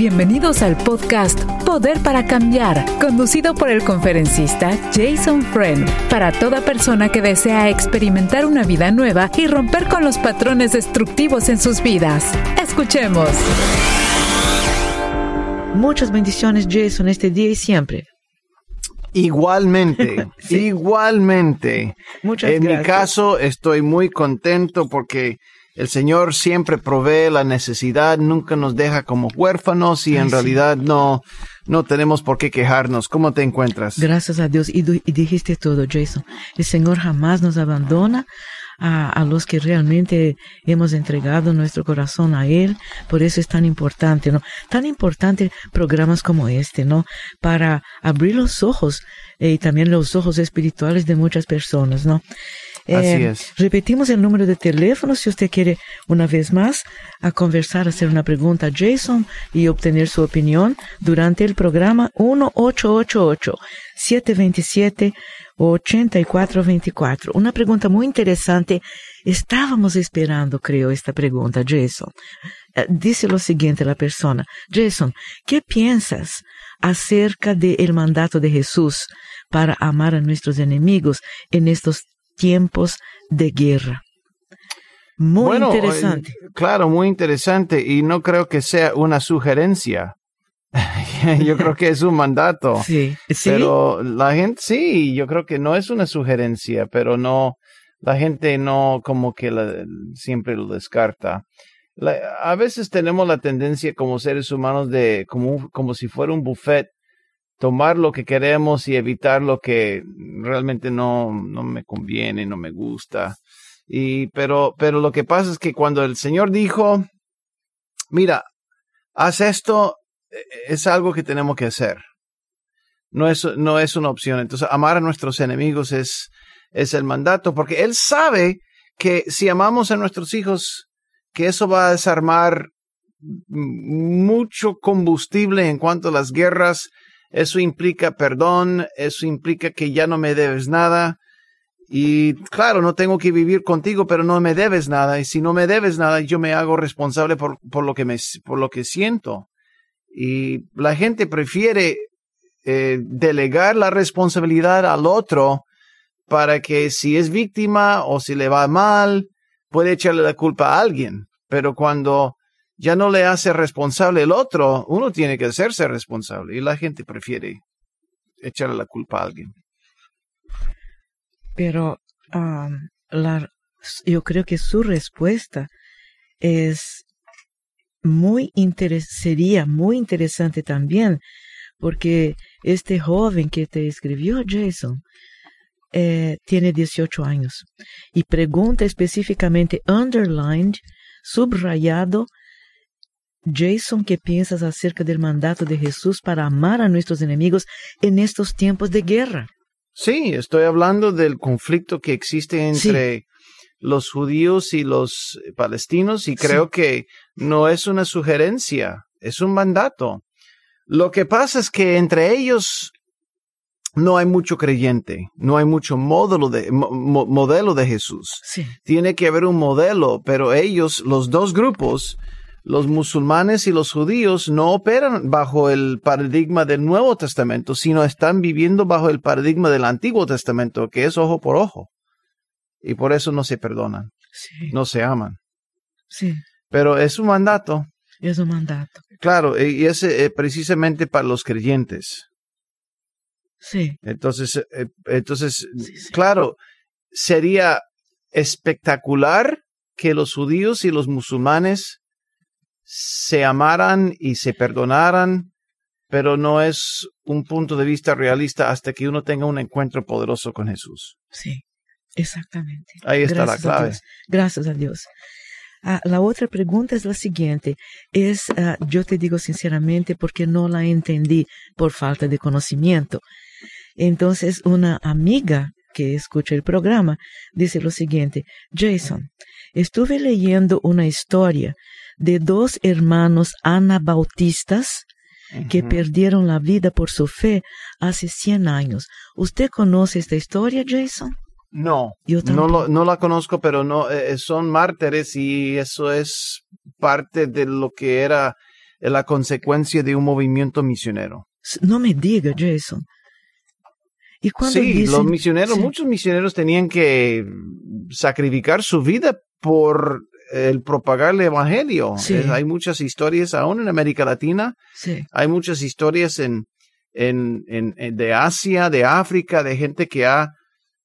Bienvenidos al podcast Poder para Cambiar, conducido por el conferencista Jason Friend, para toda persona que desea experimentar una vida nueva y romper con los patrones destructivos en sus vidas. Escuchemos. Muchas bendiciones, Jason, este día y siempre. Igualmente, Sí. igualmente. Muchas en gracias. mi caso, estoy muy contento porque el Señor siempre provee la necesidad, nunca nos deja como huérfanos y Ay, en sí. realidad no, no tenemos por qué quejarnos. ¿Cómo te encuentras? Gracias a Dios. Y, y dijiste todo, Jason. El Señor jamás nos abandona a, a los que realmente hemos entregado nuestro corazón a Él. Por eso es tan importante, ¿no? Tan importante programas como este, ¿no? Para abrir los ojos eh, y también los ojos espirituales de muchas personas, ¿no? Así Eh, es. Repetimos el número de teléfono si usted quiere una vez más a conversar, hacer una pregunta a Jason y obtener su opinión durante el programa 1888-727-8424. Una pregunta muy interesante. Estábamos esperando, creo, esta pregunta, Jason. Eh, Dice lo siguiente la persona. Jason, ¿qué piensas acerca del mandato de Jesús para amar a nuestros enemigos en estos tiempos de guerra? Muy Bueno, interesante. eh, claro, muy interesante y no creo que sea una sugerencia. yo creo que es un mandato. sí, sí. Pero la gente, sí, yo creo que no es una sugerencia, pero no, la gente no como que la- siempre lo descarta. La- a veces tenemos la tendencia como seres humanos de, como, como si fuera un buffet, tomar lo que queremos y evitar lo que realmente no, no me conviene, no me gusta. Y, pero, pero lo que pasa es que cuando el Señor dijo, mira, haz esto, eh, es algo que tenemos que hacer no es, no es una opción. Entonces, amar a nuestros enemigos es, es el mandato, porque Él sabe que si amamos a nuestros hijos, que eso va a desarmar mucho combustible en cuanto a las guerras. Eso implica perdón, eso implica que ya no me debes nada. Y claro, no tengo que vivir contigo, pero no me debes nada. Y si no me debes nada, yo me hago responsable por, por, lo, que me, por lo que siento. Y la gente prefiere eh, delegar la responsabilidad al otro para que si es víctima o si le va mal, puede echarle la culpa a alguien. Pero cuando ya no le hace responsable el otro, uno tiene que hacerse responsable y la gente prefiere echarle la culpa a alguien. Pero yo creo que su respuesta es muy sería muy interesante también, porque este joven que te escribió, Jason, eh, tiene 18 años y pregunta específicamente, underlined, subrayado, Jason, ¿qué piensas acerca del mandato de Jesús para amar a nuestros enemigos en estos tiempos de guerra? Sí, estoy hablando del conflicto que existe entre los judíos y los palestinos y creo que no es una sugerencia, es un mandato. Lo que pasa es que entre ellos no hay mucho creyente, no hay mucho modelo de, mo- mo- modelo de Jesús. Sí, Tiene que haber un modelo, pero ellos, los dos grupos, los musulmanes y los judíos, no operan bajo el paradigma del Nuevo Testamento, sino están viviendo bajo el paradigma del Antiguo Testamento, que es ojo por ojo. Y por eso no se perdonan, sí, no se aman. sí, Pero es un mandato, es un mandato. claro, y es eh, precisamente para los creyentes. Sí, Entonces, eh, entonces, Sí, sí. claro, sería espectacular que los judíos y los musulmanes se amaran y se perdonaran, pero no es un punto de vista realista hasta que uno tenga un encuentro poderoso con Jesús. sí, exactamente. Ahí está Gracias la a clave. Dios. Gracias a Dios. Ah, la otra pregunta es la siguiente. Es, ah, yo te digo sinceramente porque no la entendí por falta de conocimiento. Entonces, una amiga que escucha el programa dice lo siguiente, Jason, estuve leyendo una historia de dos hermanos anabautistas que perdieron la vida por su fe hace 100 años. ¿Usted conoce esta historia, Jason? No, Yo no, lo- no la conozco, pero no eh, son mártires y eso es parte de lo que era es la consecuencia de un movimiento misionero. No me diga, Jason. Y cuando sí, los misioneros, muchos misioneros tenían que sacrificar su vida por el propagar el evangelio. hay muchas historias aún en América Latina. Hay muchas historias en, en, en, de Asia, de África, de gente que ha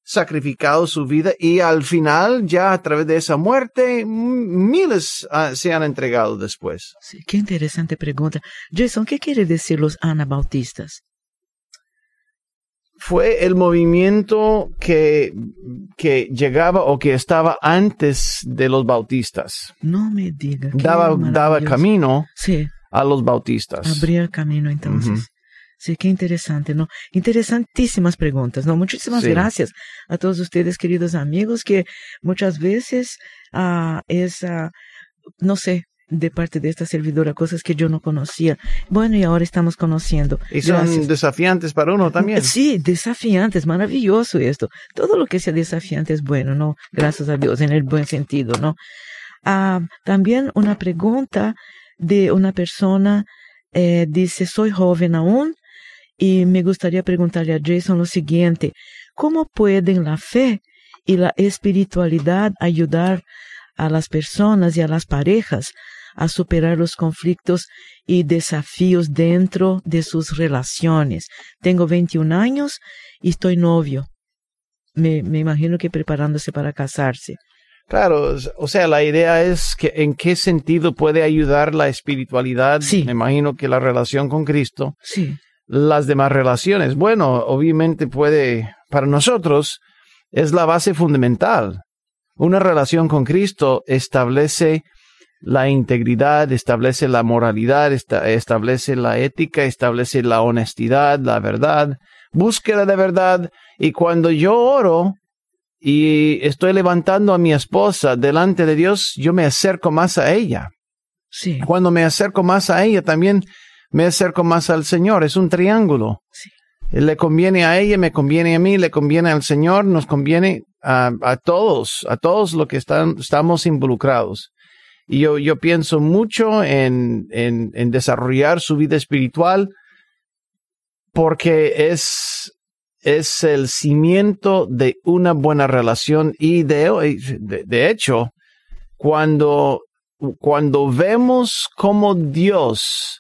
sacrificado su vida y al final ya a través de esa muerte miles ah, se han entregado después. Sí, qué interesante pregunta. Jason, ¿qué quiere decir los anabautistas? Fue el movimiento que, que llegaba o que estaba antes de los bautistas. No me diga. Daba, daba camino a los bautistas. Abría camino entonces. Sí, qué interesante, ¿no? Interesantísimas preguntas, ¿no? Muchísimas gracias a todos ustedes, queridos amigos, que muchas veces uh, es, uh, no sé, de parte de esta servidora, cosas que yo no conocía. Bueno, y ahora estamos conociendo. Y son desafiantes para uno también. Sí, desafiantes, maravilloso esto. Todo lo que sea desafiante es bueno, ¿no? Gracias a Dios, en el buen sentido, ¿no? Ah, también una pregunta de una persona, eh, dice, soy joven aún, y me gustaría preguntarle a Jason lo siguiente, ¿cómo pueden la fe y la espiritualidad ayudar a las personas y a las parejas a superar los conflictos y desafíos dentro de sus relaciones? Tengo 21 años y estoy novio. Me, me imagino que preparándose para casarse. Claro, o sea, la idea es que en qué sentido puede ayudar la espiritualidad. Sí. Me imagino que la relación con Cristo. Sí las demás relaciones. Bueno, obviamente puede, para nosotros, es la base fundamental. Una relación con Cristo establece la integridad, establece la moralidad, establece la ética, establece la honestidad, la verdad, búsqueda de verdad. Y cuando yo oro y estoy levantando a mi esposa delante de Dios, yo me acerco más a ella. Sí. Cuando me acerco más a ella, también me acerco más al Señor. Es un triángulo. Le conviene a ella, me conviene a mí, le conviene al Señor, nos conviene a, todos, a todos los que están, estamos involucrados. Y yo, yo pienso mucho en, en, en desarrollar su vida espiritual porque es, es el cimiento de una buena relación. Y de, de, de hecho, cuando, cuando vemos cómo Dios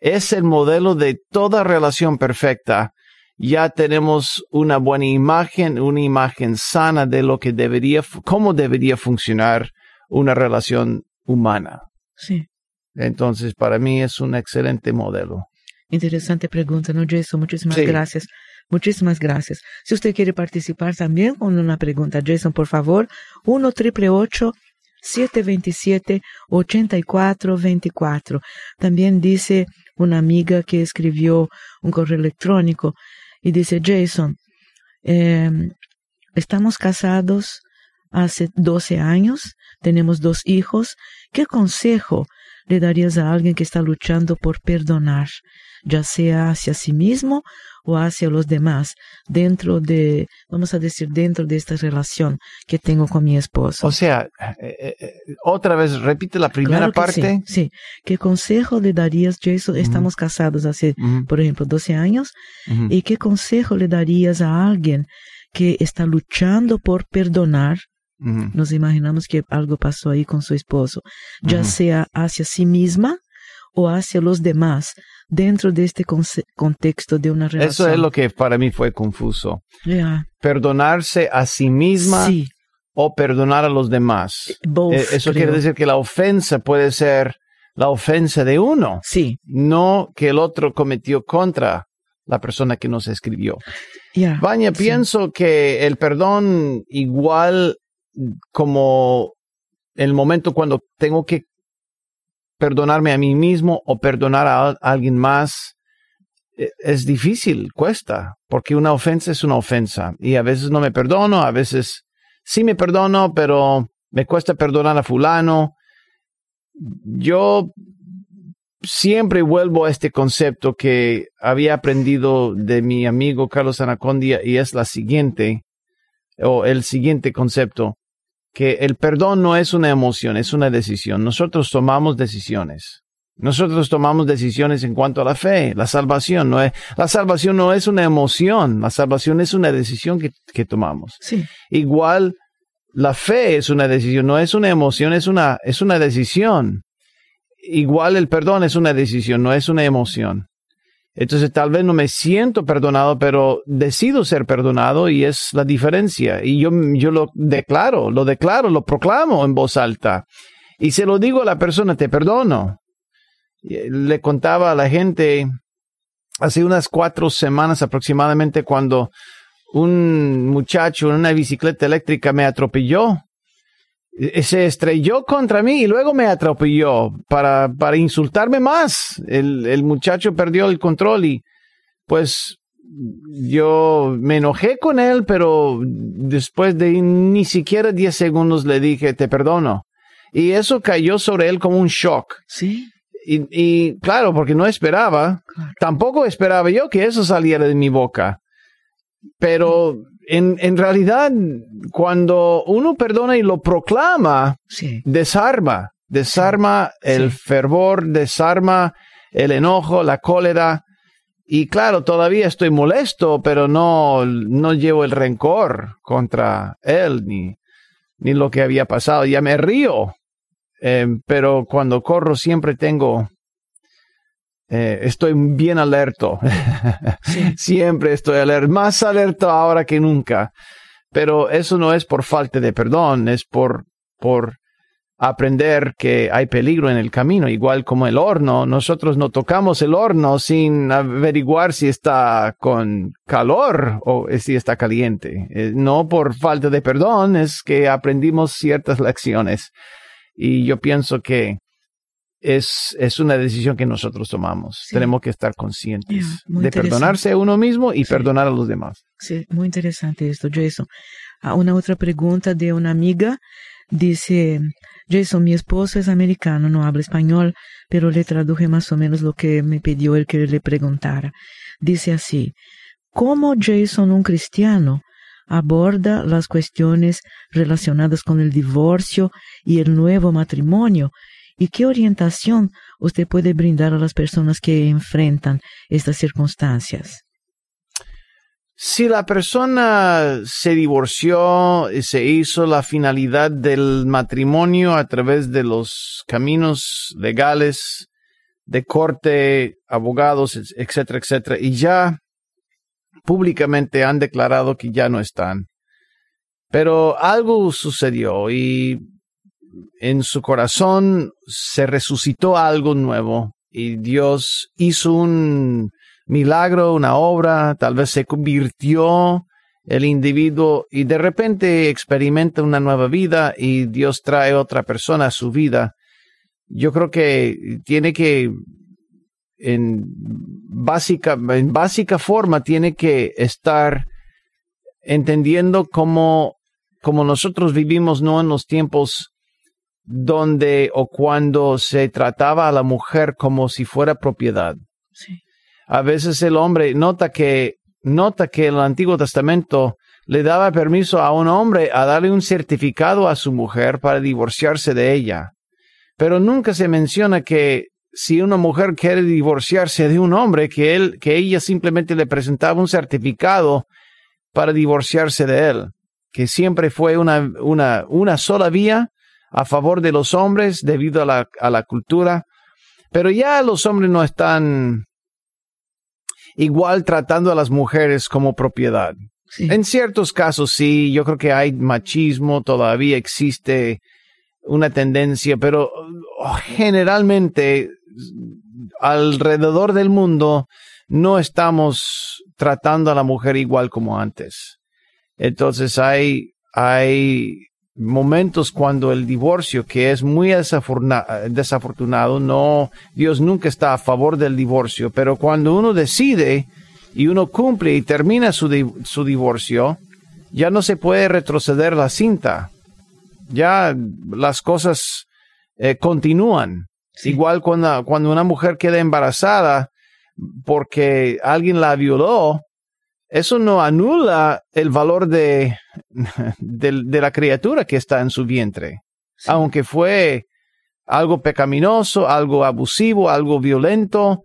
es el modelo de toda relación perfecta, ya tenemos una buena imagen, una imagen sana de lo que debería, cómo debería funcionar una relación humana. Sí. Entonces, para mí es un excelente modelo. Interesante pregunta, ¿no, Jason? Muchísimas gracias. Muchísimas gracias. Si usted quiere participar también con una pregunta, Jason, por favor, 1 triple 727-8424. También dice una amiga que escribió un correo electrónico y dice, Jason, em, estamos casados hace 12 años, tenemos dos hijos. ¿Qué consejo le darías a alguien que está luchando por perdonar, ya sea hacia sí mismo o hacia los demás, dentro de, vamos a decir, dentro de esta relación que tengo con mi esposo. O sea, eh, eh, eh, otra vez, repite la primera parte. Sí, ¿Qué consejo le darías, Jason? Estamos casados hace, por ejemplo, 12 años. ¿Y qué consejo le darías a alguien que está luchando por perdonar? Nos imaginamos que algo pasó ahí con su esposo, ya sea hacia sí misma o hacia los demás, dentro de este contexto de una relación. Eso es lo que para mí fue confuso. Perdonarse a sí misma o perdonar a los demás. E, eso quiere decir que la ofensa puede ser la ofensa de uno. Sí. No que el otro cometió contra la persona que nos escribió. Yeah, Baña, pienso que el perdón igual como el momento cuando tengo que perdonarme a mí mismo o perdonar a, alguien más e, es difícil, cuesta, porque una ofensa es una ofensa. Y a veces no me perdono, a veces sí me perdono, pero me cuesta perdonar a fulano. Yo siempre vuelvo a este concepto que había aprendido de mi amigo Carlos Anacondia y es la siguiente, o el siguiente concepto que el perdón no es una emoción, es una decisión. Nosotros tomamos decisiones. Nosotros tomamos decisiones en cuanto a la fe, la salvación. No es, la salvación no es una emoción, la salvación es una decisión que, que tomamos. Sí. Igual, la fe es una decisión, no es una emoción, es una, es una decisión. Igual el perdón es una decisión, no es una emoción. Entonces tal vez no me siento perdonado, pero decido ser perdonado y es la diferencia. Y yo, yo lo declaro, lo declaro, lo proclamo en voz alta. Y se lo digo a la persona, te perdono. Le contaba a la gente hace unas cuatro semanas aproximadamente cuando un muchacho en una bicicleta eléctrica me atropelló. E-, se estrelló contra mí y luego me atropelló para, para insultarme más. El, el muchacho perdió el control y pues yo me enojé con él, pero después de ni siquiera 10 segundos le dije, te perdono. Y eso cayó sobre él como un shock. Sí. Y, y claro, porque no esperaba, Claro. tampoco esperaba yo que eso saliera de mi boca. Pero en, en realidad, cuando uno perdona y lo proclama, Sí. desarma, desarma el Sí. fervor, desarma el enojo, la cólera. Y claro, todavía estoy molesto, pero no, no llevo el rencor contra él ni, ni lo que había pasado. Ya me río, eh, pero cuando corro siempre tengo, eh, estoy bien alerto. Sí. siempre estoy alerta, más alerta ahora que nunca. Pero eso no es por falta de perdón, es por, por aprender que hay peligro en el camino, igual como el horno. Nosotros no tocamos el horno sin averiguar si está con calor o si está caliente. Eh, No por falta de perdón, es que aprendimos ciertas lecciones. Y yo pienso que es, es una decisión que nosotros tomamos. Sí. Tenemos que estar conscientes de perdonarse a uno mismo y Sí. perdonar a los demás. Sí, muy interesante esto, Jason. Ah, una otra pregunta de una amiga dice, Jason, mi esposo es americano, no habla español, pero le traduje más o menos lo que me pidió el que le preguntara. Dice así, ¿cómo Jason, un cristiano, aborda las cuestiones relacionadas con el divorcio y el nuevo matrimonio? ¿Y qué orientación usted puede brindar a las personas que enfrentan estas circunstancias? Si la persona se divorció y se hizo la finalidad del matrimonio a través de los caminos legales de corte, abogados, etcétera, etcétera, y ya públicamente han declarado que ya no están. Pero algo sucedió y en su corazón se resucitó algo nuevo y Dios hizo un milagro, una obra, tal vez se convirtió el individuo y de repente experimenta una nueva vida y Dios trae otra persona a su vida. Yo creo que tiene que, en básica, en básica forma, tiene que estar entendiendo cómo, cómo nosotros vivimos no en los tiempos donde o cuando se trataba a la mujer como si fuera propiedad Sí. a veces el hombre nota que nota que el Antiguo Testamento le daba permiso a un hombre a darle un certificado a su mujer para divorciarse de ella. Pero nunca se menciona que si una mujer quiere divorciarse de un hombre, que él, que ella simplemente le presentaba un certificado para divorciarse de él, que siempre fue una, una, una sola vía a favor de los hombres debido a la, a la cultura. Pero ya los hombres no están igual tratando a las mujeres como propiedad. Sí. En ciertos casos sí, yo creo que hay machismo, todavía existe una tendencia, pero oh, generalmente alrededor del mundo no estamos tratando a la mujer igual como antes. Entonces hay, hay momentos cuando el divorcio, que es muy desafortunado, no, Dios nunca está a favor del divorcio, pero cuando uno decide y uno cumple y termina su, di- su divorcio, ya no se puede retroceder la cinta. Ya las cosas eh, continúan. Sí. Igual cuando, cuando una mujer queda embarazada porque alguien la violó, eso no anula el valor de, de, de la criatura que está en su vientre. Sí. Aunque fue algo pecaminoso, algo abusivo, algo violento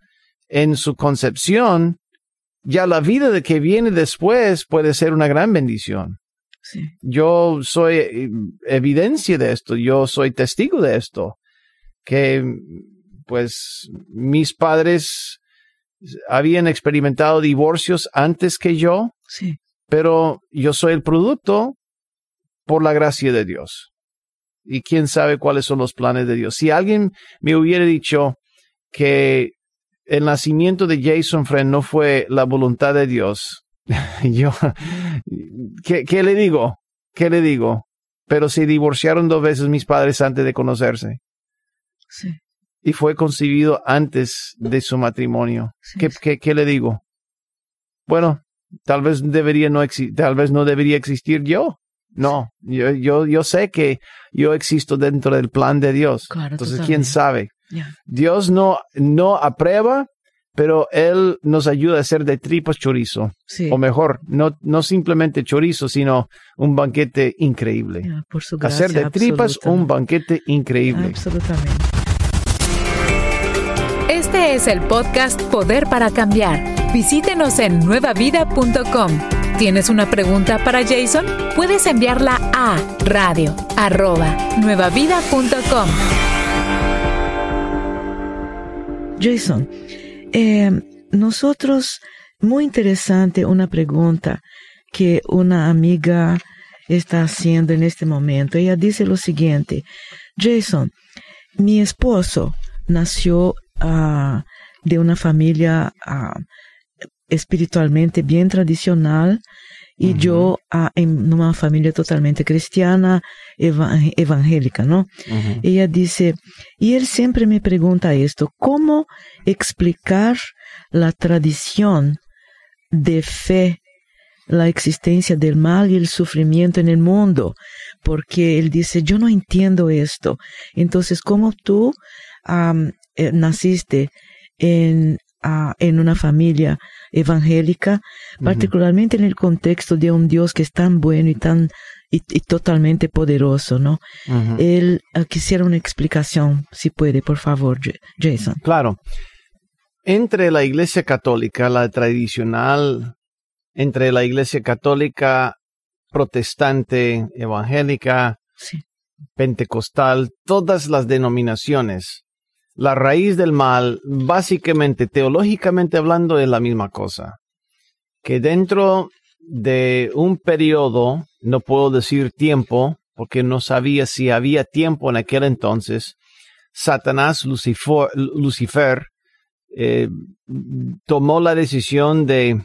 en su concepción, ya la vida de que viene después puede ser una gran bendición. Sí. Yo soy eh, evidencia de esto, yo soy testigo de esto, que pues mis padres habían experimentado divorcios antes que yo, Sí. pero yo soy el producto por la gracia de Dios. Y quién sabe cuáles son los planes de Dios. Si alguien me hubiera dicho que el nacimiento de Jason Friend no fue la voluntad de Dios, yo, ¿qué, qué le digo? ¿Qué le digo? Pero se divorciaron dos veces mis padres antes de conocerse Sí. Y fue concebido antes de su matrimonio. ¿Qué, sí. qué, qué le digo? Bueno, tal vez debería no tal vez no debería existir yo. No, yo, yo, yo sé que yo existo dentro del plan de Dios. Claro, Entonces, quién sabe. Dios no, no aprueba, pero Él nos ayuda a hacer de tripas chorizo. Sí. O mejor, no, no simplemente chorizo, sino un banquete increíble. Por su gracia Hacer de tripas un banquete increíble. Absolutamente. Es el podcast Poder para Cambiar. Visítenos en nuevavida.com. ¿Tienes una pregunta para Jason? Puedes enviarla a radio arroba nuevavida.com. Jason, eh, nosotros, muy interesante una pregunta que una amiga está haciendo en este momento. Ella dice lo siguiente, Jason, mi esposo nació de una familia espiritualmente bien tradicional y yo en una familia totalmente cristiana, eva- evangélica, ¿no? Ella dice, y él siempre me pregunta esto, ¿cómo explicar la tradición de fe, la existencia del mal y el sufrimiento en el mundo? Porque él dice, yo no entiendo esto. Entonces, ¿cómo tú eh, naciste en, ah, en una familia evangélica, particularmente en el contexto de un Dios que es tan bueno y tan y, y totalmente poderoso, ¿no? Ujú. Él ah, quisiera una explicación, si puede, por favor, Jason. Claro. Entre la iglesia católica, la tradicional, entre la iglesia católica, protestante, evangélica, Sí, pentecostal, todas las denominaciones, la raíz del mal, básicamente, teológicamente hablando, es la misma cosa. Que dentro de un periodo, no puedo decir tiempo, porque no sabía si había tiempo en aquel entonces, Satanás, Lucifer, Lucifer eh, tomó la decisión de,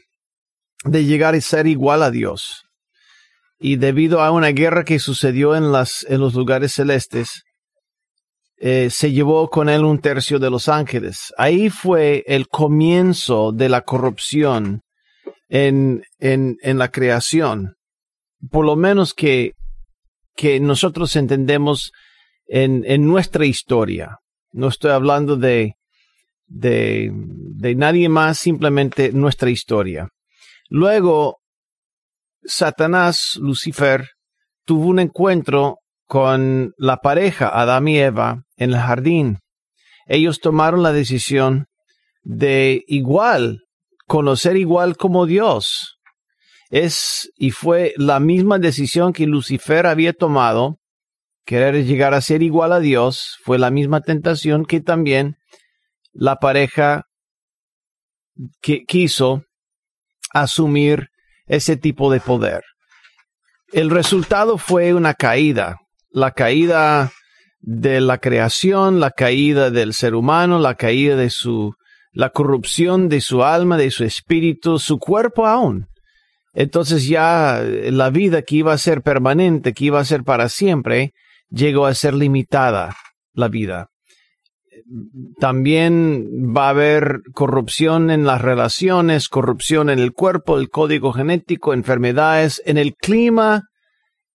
de llegar a ser igual a Dios. Y debido a una guerra que sucedió en, las, en los lugares celestes, eh, se llevó con él un tercio de los ángeles. Ahí fue el comienzo de la corrupción en, en, en la creación. Por lo menos que, que nosotros entendemos en, en nuestra historia. No estoy hablando de, de, de nadie más, simplemente nuestra historia. Luego, Satanás, Lucifer, tuvo un encuentro con la pareja Adán y Eva en el jardín. Ellos tomaron la decisión de igual, conocer igual como Dios. Es y fue la misma decisión que Lucifer había tomado, querer llegar a ser igual a Dios, fue la misma tentación que también la pareja que quiso asumir ese tipo de poder. El resultado fue una caída, la caída de la creación, la caída del ser humano, la caída de su, la corrupción de su alma, de su espíritu, su cuerpo aún. Entonces ya la vida que iba a ser permanente, que iba a ser para siempre, llegó a ser limitada la vida. También va a haber corrupción en las relaciones, corrupción en el cuerpo, el código genético, enfermedades, en el clima,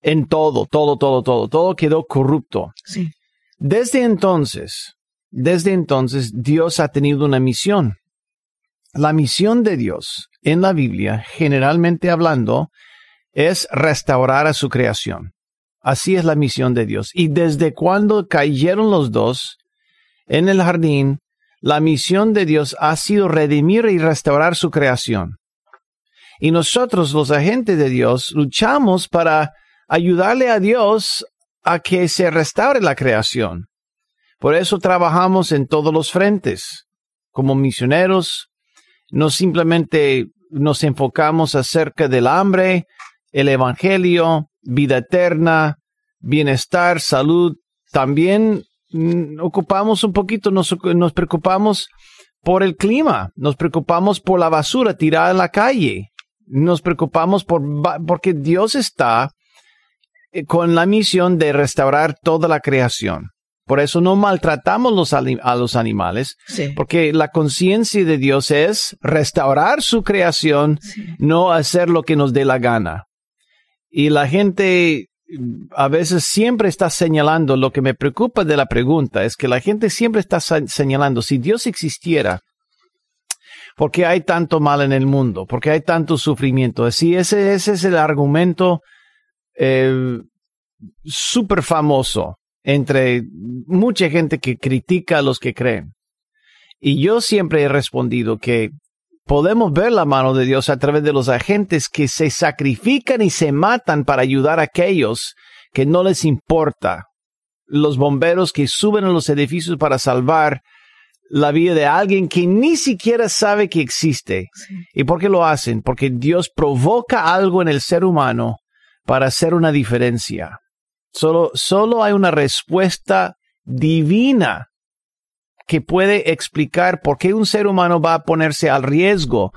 en todo, todo, todo, todo, todo quedó corrupto. sí, Desde entonces, desde entonces Dios ha tenido una misión. La misión de Dios en la Biblia, generalmente hablando, es restaurar a su creación. Así es la misión de Dios. Y desde cuando cayeron los dos, en el jardín, la misión de Dios ha sido redimir y restaurar su creación. Y nosotros, los agentes de Dios, luchamos para ayudarle a Dios a que se restaure la creación. Por eso trabajamos en todos los frentes. Como misioneros, no simplemente nos enfocamos acerca del hambre, el Evangelio, vida eterna, bienestar, salud. También mm, ocupamos un poquito, nos, preocupamos por el clima, nos preocupamos por la basura tirada en la calle, nos preocupamos por, porque Dios está con la misión de restaurar toda la creación. Por eso no maltratamos los, a los animales, porque la conciencia de Dios es restaurar su creación, no hacer lo que nos dé la gana. Y la gente a veces siempre está señalando, lo que me preocupa de la pregunta es que la gente siempre está señalando, si Dios existiera, ¿por qué hay tanto mal en el mundo? ¿Por qué hay tanto sufrimiento? Así, ese, ese es el argumento eh, súper famoso entre mucha gente que critica a los que creen. Y yo siempre he respondido que podemos ver la mano de Dios a través de los agentes que se sacrifican y se matan para ayudar a aquellos que no les importa. Los bomberos que suben a los edificios para salvar la vida de alguien que ni siquiera sabe que existe. ¿Y por qué lo hacen? Porque Dios provoca algo en el ser humano para hacer una diferencia. Solo, solo hay una respuesta divina que puede explicar por qué un ser humano va a ponerse al riesgo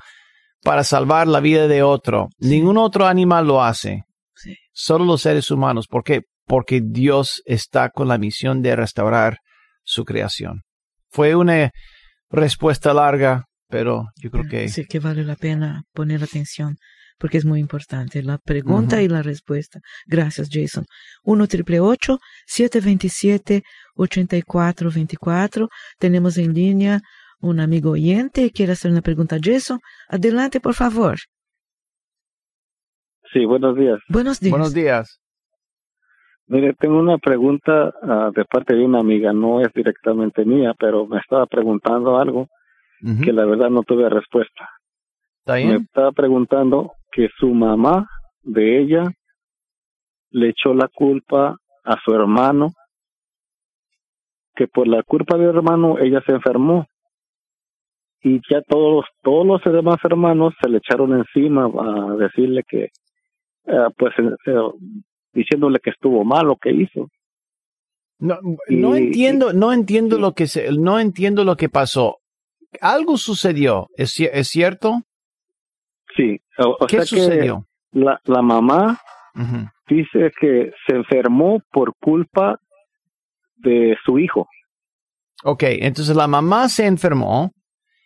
para salvar la vida de otro. Ningún otro animal lo hace. Solo los seres humanos. ¿Por qué? Porque Dios está con la misión de restaurar su creación. Fue una respuesta larga, pero yo creo que... Sí, que vale la pena poner atención porque es muy importante la pregunta y la respuesta. Gracias, Jason. 1 triple 727 8424. Tenemos en línea un amigo oyente que quiere hacer una pregunta a Jason. Adelante, por favor. Sí, buenos días. Buenos días. Buenos días. Mire, tengo una pregunta ah, de parte de una amiga, no es directamente mía, pero me estaba preguntando algo que la verdad no tuve respuesta. Me estaba preguntando que su mamá de ella le echó la culpa a su hermano, que por la culpa del hermano ella se enfermó. Y ya todos todos los demás hermanos se le echaron encima a decirle que eh, pues eh, diciéndole que estuvo mal lo que hizo. No, no entiendo no entiendo lo que se, no entiendo lo que pasó. Algo sucedió es, es cierto Sí, o, ¿Qué sucedió? la, la mamá dice que se enfermó por culpa de su hijo. Ok, entonces la mamá se enfermó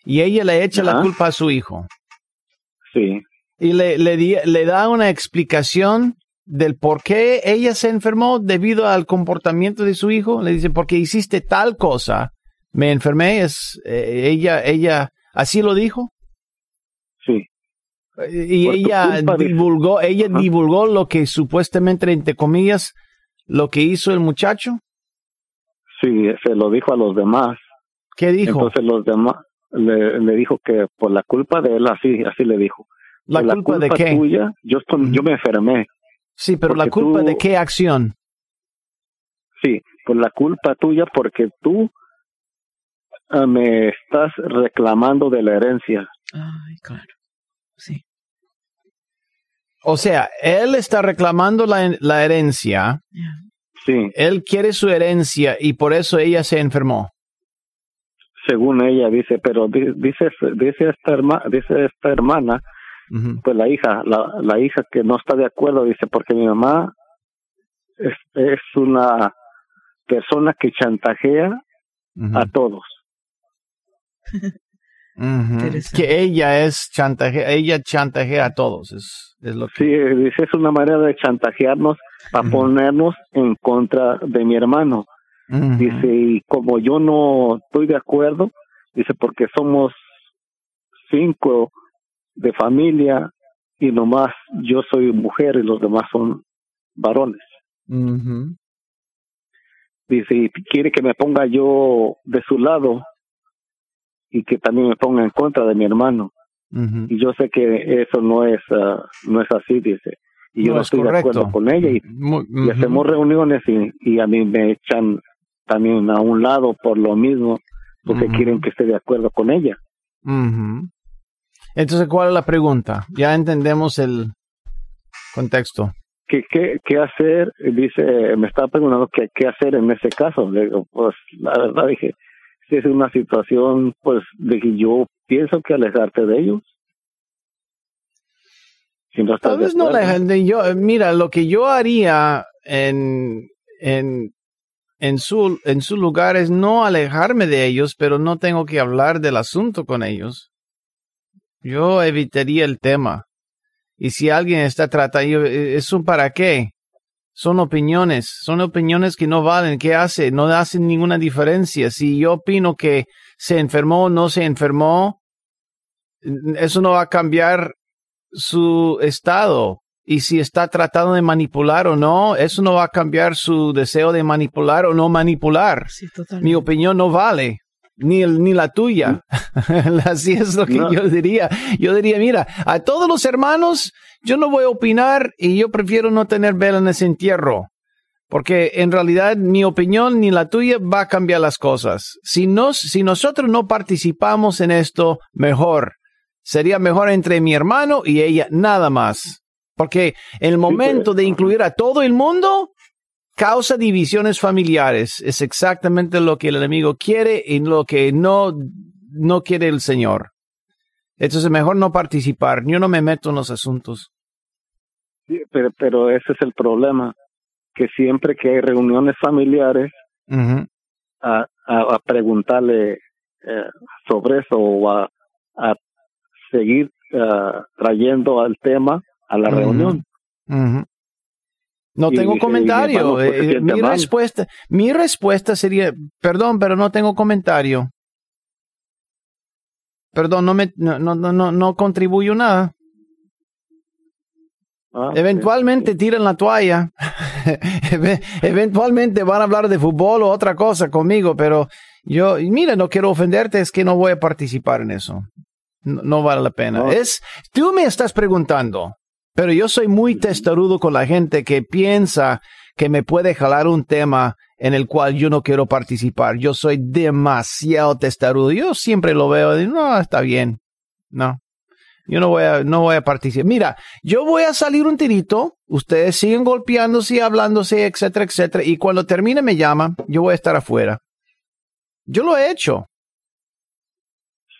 y ella le echa la culpa a su hijo. Sí. Y le, le, le da una explicación del por qué ella se enfermó debido al comportamiento de su hijo. Le dice, porque hiciste tal cosa, me enfermé. Es, eh, ella, ella, ¿así lo dijo? Y ella divulgó, ella divulgó lo que supuestamente, entre comillas, lo que hizo el muchacho. Sí, se lo dijo a los demás. ¿Qué dijo? Entonces los demás le, dijo que por la culpa de él, así, así le dijo. ¿La, culpa, de qué? Tuya, yo, yo me enfermé. Sí, pero la culpa de qué acción? Sí, por la culpa tuya porque tú ah, me estás reclamando de la herencia. Ay, claro. Sí. O sea, él está reclamando la, la herencia. Sí. Él quiere su herencia y por eso ella se enfermó. Según ella dice, pero dice dice esta hermana, dice esta hermana, pues la hija, la, la hija que no está de acuerdo dice porque mi mamá es, es una persona que chantajea a todos. Que ella es chantaje, ella chantajea a todos, es, es lo que... Sí, dice, es una manera de chantajearnos para ponernos en contra de mi hermano. Dice, y como yo no estoy de acuerdo, dice, porque somos cinco de familia y nomás yo soy mujer y los demás son varones. dice, y quiere que me ponga yo de su lado y que también me ponga en contra de mi hermano. Y yo sé que eso no es, ah, no es así, dice. Y yo no, estoy de acuerdo con ella y, hacemos reuniones y, y, a mí me echan también a un lado por lo mismo, porque quieren que esté de acuerdo con ella. Entonces, ¿cuál es la pregunta? Ya entendemos el contexto. ¿Qué, qué, qué hacer? Dice, me estaba preguntando qué, qué hacer en ese caso. digo, pues la verdad dije, es una situación, pues, de que yo pienso que alejarte de ellos. Si no Tal vez no de yo. Mira, lo que yo haría en, en, en, su, en su lugar es no alejarme de ellos, pero no tengo que hablar del asunto con ellos. Yo evitaría el tema. Y si alguien está tratando, ¿es un para qué? Son opiniones, son opiniones que no valen. ¿Qué hace? No hacen ninguna diferencia. Si yo opino que se enfermó o no se enfermó, eso no va a cambiar su estado. Y si está tratando de manipular o no, eso no va a cambiar su deseo de manipular o no manipular. Mi opinión no vale ni, el, ni la tuya. Así es lo que yo diría. Yo diría, mira, a todos los hermanos, yo no voy a opinar y yo prefiero no tener vela en ese entierro. Porque en realidad mi opinión ni la tuya va a cambiar las cosas. Si, nos, si nosotros no participamos en esto, mejor. Sería mejor entre mi hermano y ella, nada más. Porque en el momento de incluir a todo el mundo, causa divisiones familiares. Es exactamente lo que el enemigo quiere y lo que no, no quiere el Señor. Entonces, mejor no participar. Yo no me meto en los asuntos. Sí, pero, pero ese es el problema, que siempre que hay reuniones familiares, a, a, preguntarle eh, sobre eso o a, a seguir eh, trayendo al tema a la reunión. No tengo comentario. Eh, mi respuesta, mi respuesta sería, perdón, pero no tengo comentario. Perdón, no me, no, no, no, no contribuyo nada. Ah, Eventualmente tiran la toalla. Eventualmente van a hablar de fútbol o otra cosa conmigo, pero yo, mira, no quiero ofenderte, es que no voy a participar en eso. No, vale la pena. Es, tú me estás preguntando, pero yo soy muy testarudo con la gente que piensa que me puede jalar un tema en el cual yo no quiero participar. Yo soy demasiado testarudo. Yo siempre lo veo y no, está bien. No. Yo no voy a, no voy a participar. Mira, yo voy a salir un tirito, ustedes siguen golpeándose hablándose, etcétera, etcétera, y cuando termine me llaman, yo voy a estar afuera. Yo lo he hecho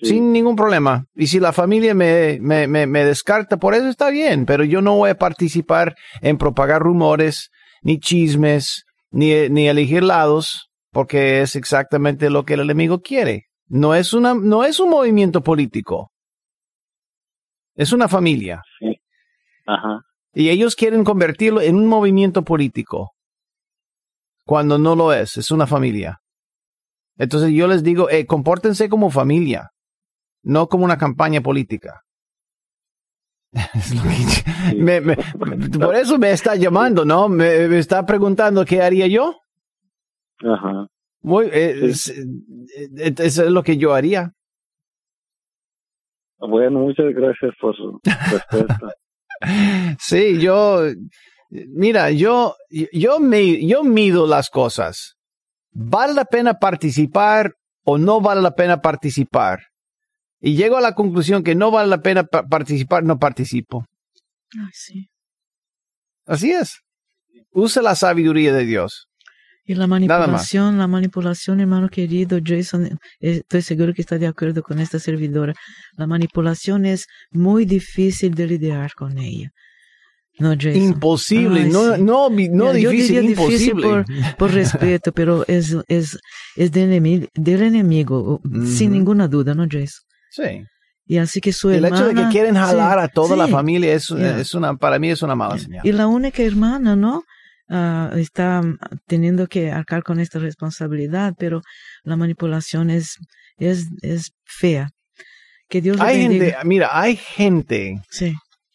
sin ningún problema. Y si la familia me, me, me, descarta por eso, está bien, pero yo no voy a participar en propagar rumores, ni chismes, ni, ni elegir lados, porque es exactamente lo que el enemigo quiere. No es, una, no es un movimiento político. Es una familia. Ajá. Y ellos quieren convertirlo en un movimiento político. Cuando no lo es, es una familia. Entonces yo les digo, eh, compórtense como familia no como una campaña política. por eso me está llamando, ¿no? Me, está preguntando qué haría yo. Ajá. Muy, eh, es, eso es lo que yo haría. Bueno, muchas gracias por su respuesta. sí, yo, mira, yo, yo, me, yo mido las cosas. ¿Vale la pena participar o no vale la pena participar? Y llego a la conclusión que no vale la pena participar, no participo. sí. Así es. Usa la sabiduría de Dios. Y la manipulación, la manipulación, hermano querido Jason, eh, estoy seguro que está de acuerdo con esta servidora. La manipulación es muy difícil de lidiar con ella. No, Jason. Imposible, no, no, no, difícil, imposible. por, respeto, pero es, es, es del enemigo, del enemigo sin ninguna duda, ¿no, Jason? Sí. Y así que su el hecho de que quieren jalar a toda la familia es, es, una, para mí es una mala señal. Y la única hermana, ¿no? Ah, está teniendo que arcar con esta responsabilidad, pero la manipulación es, es, es fea. Que Dios hay gente, mira, hay gente sí.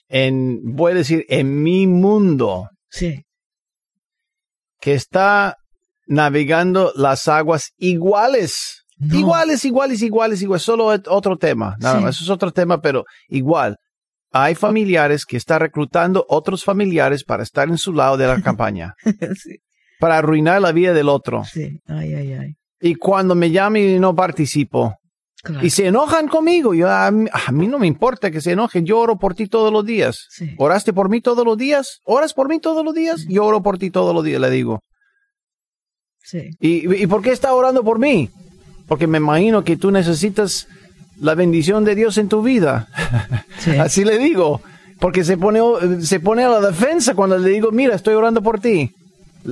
en, voy a decir, en mi mundo sí. que está navegando las aguas iguales. Iguales, iguales, iguales, iguales. Solo otro tema. Nada más. Eso es otro tema, pero igual. Hay familiares que están reclutando otros familiares para estar en su lado de la campaña. Para arruinar la vida del otro. Sí. Ay, ay, ay. Y cuando me llaman y no participo. Y se enojan conmigo. Yo, a, mí, no me importa que se enojen. Yo oro por ti todos los días. ¿Oraste por mí todos los días? ¿Oras por mí todos los días? Yo oro por ti todos los días, le digo. Sí. ¿Y, ¿Y por qué está orando por mí? Porque me imagino que tú necesitas la bendición de Dios en tu vida. Así le digo. Porque se pone, se pone a la defensa cuando le digo, mira, estoy orando por ti.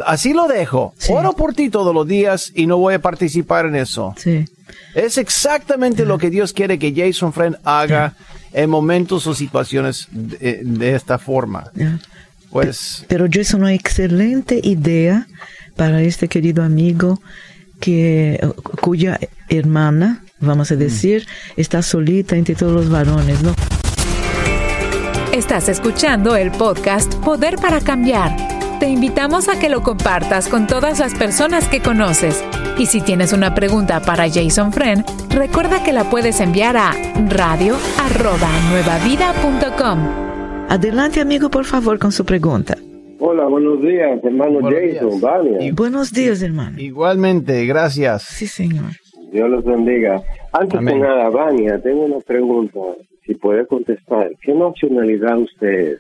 Así lo dejo. Oro por ti todos los días y no voy a participar en eso. Sí. Es exactamente lo que Dios quiere que Jason Friend haga en momentos o situaciones de, esta forma. Pues, Pero Jason, una excelente idea para este querido amigo que cuya hermana, vamos a mm. decir, está solita entre todos los varones, ¿no? Estás escuchando el podcast Poder para Cambiar te invitamos a que lo compartas con todas las personas que conoces. Y si tienes una pregunta para Jason Friend, recuerda que la puedes enviar a radio@nuevavida.com. Adelante, amigo, por favor, con su pregunta. Hola, buenos días, hermano Jason. buenos días, hermano. Igualmente, gracias. Sí, señor. Dios los bendiga. Antes de nada, Vania, tengo una pregunta. Si puede contestar, ¿qué nacionalidad usted es?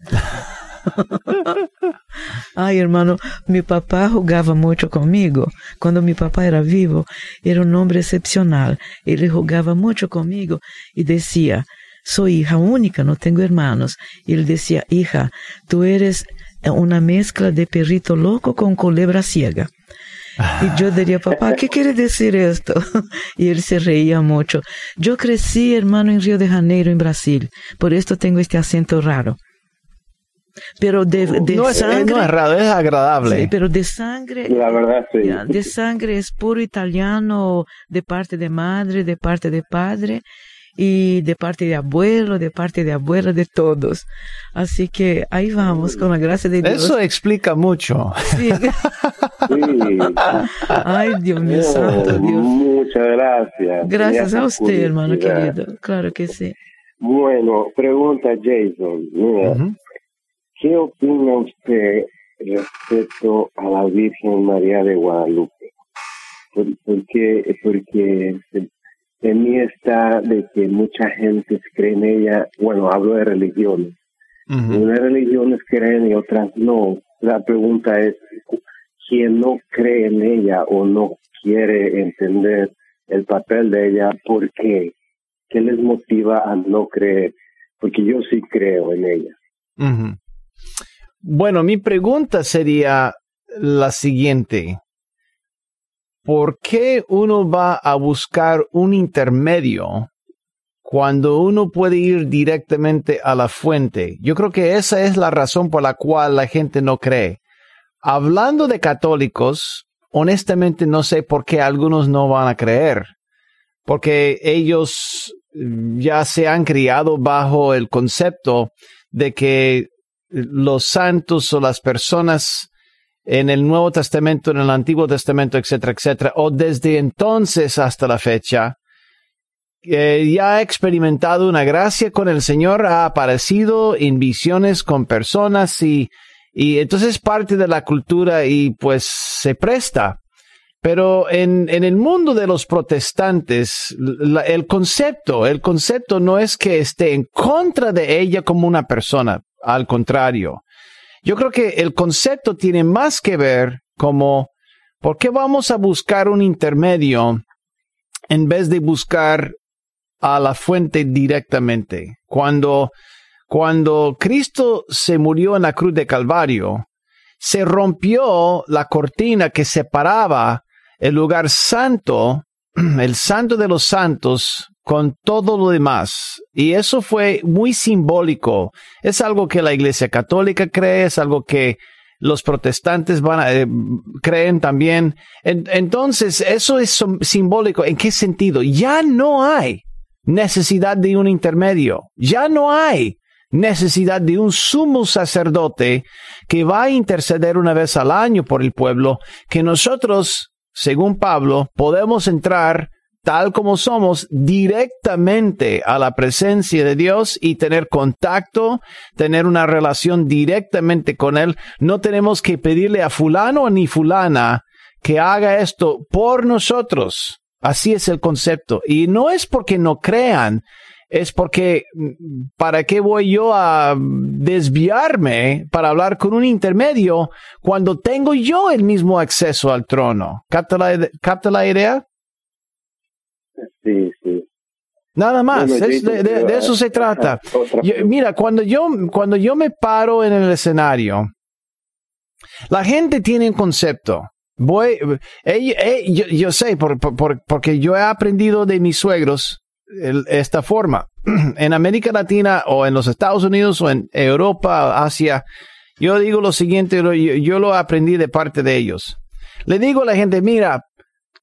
Ay, hermano, mi papá jugaba mucho conmigo. Cuando mi papá era vivo, era un hombre excepcional. Él jugaba mucho conmigo y decía, soy hija única, no tengo hermanos. Y él decía, hija, tú eres una mezcla de perrito loco con culebra ciega. Y yo diría, papá, ¿qué quiere decir esto? Y él se reía mucho. Yo crecí, hermano, en Río de Janeiro, en Brasil. Por esto tengo este acento raro pero de, de no, es, sangre. No es raro, es agradable. Sí, pero de sangre. La verdad, sí. de sangre es puro italiano, de parte de madre, de parte de padre, y de parte de abuelo, de parte de abuela, de todos. Así que ahí vamos, con la gracia de Dios. Eso explica mucho. Sí. Ay, Dios mío, santo Dios. Muchas gracias. Gracias a usted, hermano querido. Claro que sí. Bueno, pregunta Jason. Mira, ¿Qué opina usted respecto a la Virgen María de Guadalupe? Porque, porque en mí está de que mucha gente cree en ella, bueno, hablo de religiones. Unas religiones creen y otras no. La pregunta es, ¿quién no cree en ella o no quiere entender el papel de ella, ¿por qué? ¿Qué les motiva a no creer? Porque yo sí creo en ella. Bueno, mi pregunta sería la siguiente. ¿Por qué uno va a buscar un intermedio cuando uno puede ir directamente a la fuente? Yo creo que esa es la razón por la cual la gente no cree. Hablando de católicos, honestamente no sé por qué algunos no van a creer, porque ellos ya se han criado bajo el concepto de que los santos o las personas en el Nuevo Testamento, en el Antiguo Testamento, etcétera, etcétera, o desde entonces hasta la fecha, eh, ya ha experimentado una gracia con el Señor, ha aparecido en visiones con personas y, y entonces parte de la cultura y pues se presta. Pero en, en el mundo de los protestantes, el concepto, el concepto no es que esté en contra de ella como una persona, al contrario, yo creo que el concepto tiene más que ver como, ¿por qué vamos a buscar un intermedio en vez de buscar a la fuente directamente? Cuando, cuando Cristo se murió en la cruz de Calvario, se rompió la cortina que separaba el lugar santo, el santo de los santos, con todo lo demás. Y eso fue muy simbólico. Es algo que la Iglesia Católica cree, es algo que los protestantes van a, eh, creen también. entonces, eso es simbólico. ¿En qué sentido? Ya no hay necesidad de un intermedio. Ya no hay necesidad de un sumo sacerdote que va a interceder una vez al año por el pueblo, que nosotros, según Pablo, podemos entrar tal como somos, directamente a la presencia de Dios y tener contacto, tener una relación directamente con Él. No tenemos que pedirle a fulano ni fulana que haga esto por nosotros. Así es el concepto. Y no es porque no crean, es porque ¿para qué voy yo a desviarme para hablar con un intermedio cuando tengo yo el mismo acceso al trono? ¿Capta la, capta la idea? Sí, sí. Nada más, de, eso se trata. mira, cuando yo, cuando yo me paro en el escenario, la gente tiene un concepto. Voy, yo, sé, por, porque yo he aprendido de mis suegros esta forma. En América Latina o en los Estados Unidos o en Europa, Asia, yo digo lo siguiente, yo, yo lo aprendí de parte de ellos. Le digo a la gente, mira,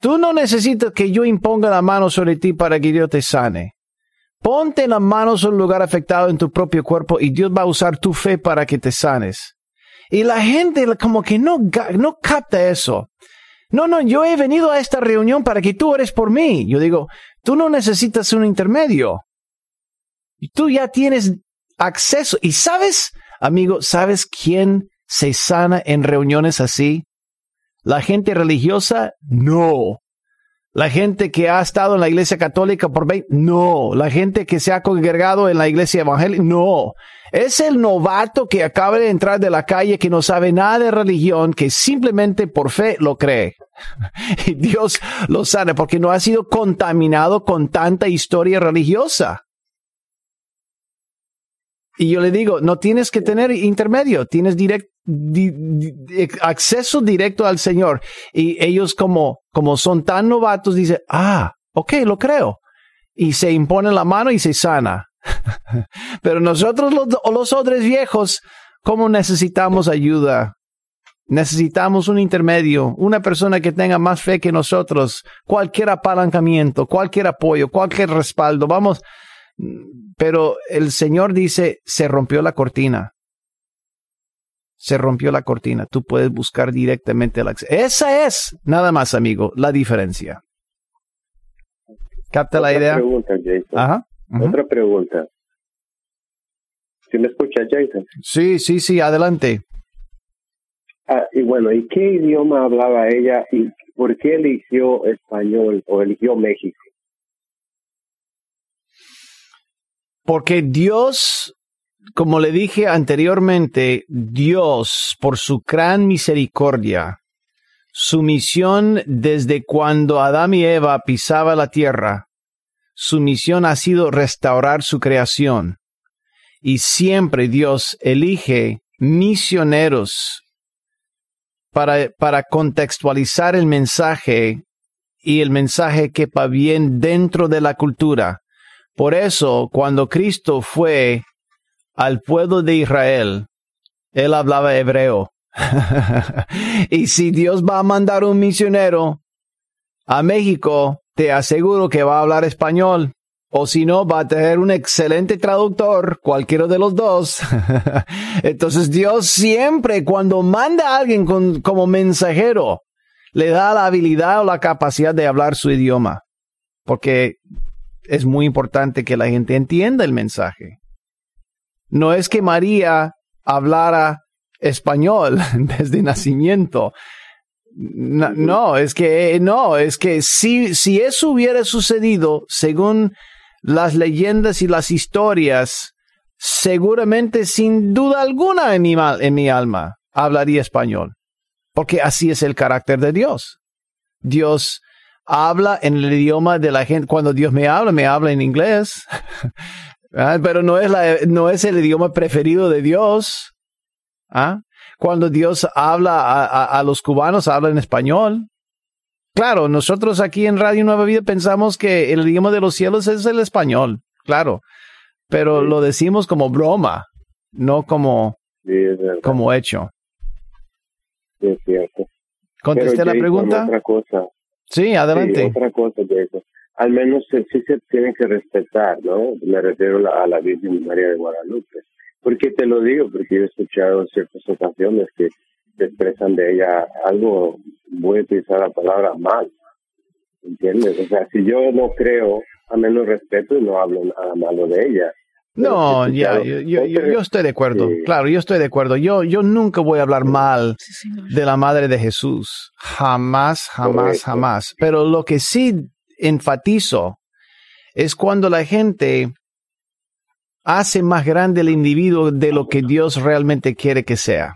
Tú no necesitas que yo imponga la mano sobre ti para que Dios te sane. Ponte las manos en un lugar afectado en tu propio cuerpo y Dios va a usar tu fe para que te sanes. Y la gente como que no, no capta eso. No, no, yo he venido a esta reunión para que tú eres por mí. Yo digo, tú no necesitas un intermedio. Tú ya tienes acceso. Y sabes, amigo, ¿sabes quién se sana en reuniones así? La gente religiosa, no. La gente que ha estado en la iglesia católica por 20, no. La gente que se ha congregado en la iglesia evangélica, no. Es el novato que acaba de entrar de la calle, que no sabe nada de religión, que simplemente por fe lo cree. Y Dios lo sabe porque no ha sido contaminado con tanta historia religiosa. Y yo le digo, no tienes que tener intermedio, tienes direct, acceso directo al Señor. Y ellos como, como son tan novatos, dicen, ah, ok, lo creo. Y se impone la mano y se sana. Pero nosotros los, los otros viejos, ¿cómo necesitamos ayuda? Necesitamos un intermedio, una persona que tenga más fe que nosotros, cualquier apalancamiento, cualquier apoyo, cualquier respaldo. Vamos, pero el Señor dice, se rompió la cortina. Se rompió la cortina. Tú puedes buscar directamente la Esa es, nada más, amigo, la diferencia. ¿Capta la idea? Pregunta, Jason. Otra pregunta. ¿Sí me escucha, Jason? Sí, sí, sí, adelante. Ah, y bueno, ¿y qué idioma hablaba ella y por qué eligió español o eligió México? Porque Dios, como le dije anteriormente, Dios, por su gran misericordia, su misión desde cuando Adán y Eva pisaba la tierra, su misión ha sido restaurar su creación. Y siempre Dios elige misioneros para, para contextualizar el mensaje y el mensaje quepa bien dentro de la cultura por eso, cuando Cristo fue al pueblo de Israel, él hablaba hebreo. y si Dios va a mandar un misionero a México, te aseguro que va a hablar español. O si no, va a tener un excelente traductor, cualquiera de los dos. Entonces Dios siempre, cuando manda a alguien como mensajero, le da la habilidad o la capacidad de hablar su idioma. Porque es muy importante que la gente entienda el mensaje. No es que María hablara español desde nacimiento. No, es que no, es que si, si eso hubiera sucedido según las leyendas y las historias, seguramente sin duda alguna en mi, en mi alma hablaría español, porque así es el carácter de Dios. Dios habla en el idioma de la gente. Cuando Dios me habla, me habla en inglés. Ah, pero no es, la, no es el idioma preferido de Dios. ¿Ah? Cuando Dios habla a, los cubanos, habla en español. Claro, nosotros aquí en Radio Nueva Vida pensamos que el idioma de los cielos es el español, claro, pero lo decimos como broma, no como, como hecho. es cierto. ¿Contesté la pregunta? Otra cosa. Sí, adelante. otra cosa de eso. Al menos sí se tiene que respetar, ¿no? Me refiero a la Virgen María de Guadalupe. porque te lo digo, porque he escuchado en ciertas ocasiones que se expresan de ella algo, voy a utilizar la palabra mal, ¿entiendes? O sea, si yo no creo, a menos respeto y no hablo nada malo de ella. No, ya, yo, yo, estoy de acuerdo. Claro, yo estoy de acuerdo. Yo, yo nunca voy a hablar mal de la madre de Jesús. Jamás, jamás, jamás. Pero lo que sí enfatizo es cuando la gente hace más grande el individuo de lo que Dios realmente quiere que sea.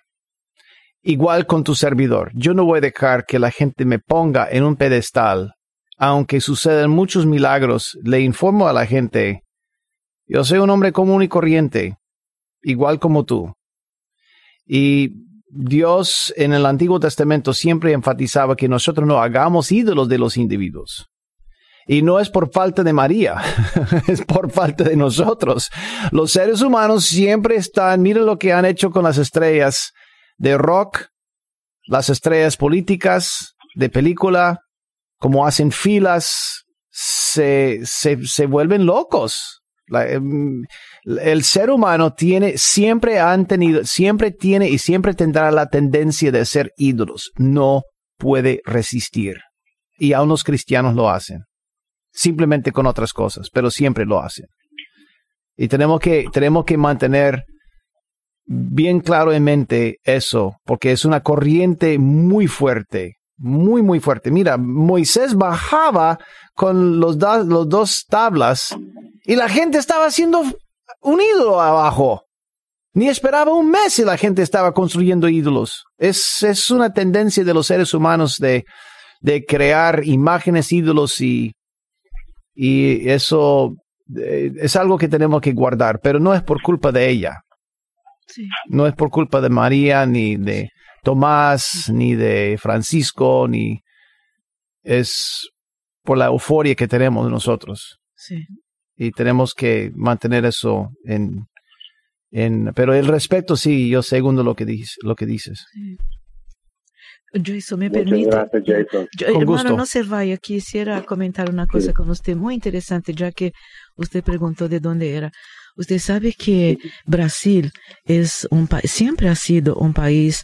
Igual con tu servidor. Yo no voy a dejar que la gente me ponga en un pedestal. Aunque sucedan muchos milagros, le informo a la gente, yo soy un hombre común y corriente, igual como tú. Y Dios en el Antiguo Testamento siempre enfatizaba que nosotros no hagamos ídolos de los individuos. Y no es por falta de María, es por falta de nosotros. Los seres humanos siempre están, miren lo que han hecho con las estrellas de rock, las estrellas políticas, de película, como hacen filas, se, se, se vuelven locos. Em, el ser humano tiene, siempre han tenido, siempre tiene y siempre tendrá la tendencia de ser ídolos. No puede resistir. Y aún los cristianos lo hacen simplemente con otras cosas, pero siempre lo hacen. Y tenemos que, tenemos que mantener bien claro en mente eso, porque es una corriente muy fuerte, muy, muy fuerte. Mira, Moisés bajaba con los, los dos tablas y la gente estaba haciendo un ídolo abajo. Ni esperaba un mes y la gente estaba construyendo ídolos. Es, es una tendencia de los seres humanos de, de crear imágenes, ídolos y y eso eh, es algo que tenemos que guardar, pero no es por culpa de ella. No es por culpa de María, ni de Tomás, ni de Francisco, ni es por la euforia que tenemos nosotros. Sí. Y tenemos que mantener eso en, en pero el respeto sí, yo segundo lo que dices, lo que dices. Sí. Jason, me permite. hermano, no se vaya. Quisiera comentar una cosa con usted muy interesante, ya que usted preguntó de dónde era. Usted sabe que Brasil es un siempre ha sido un país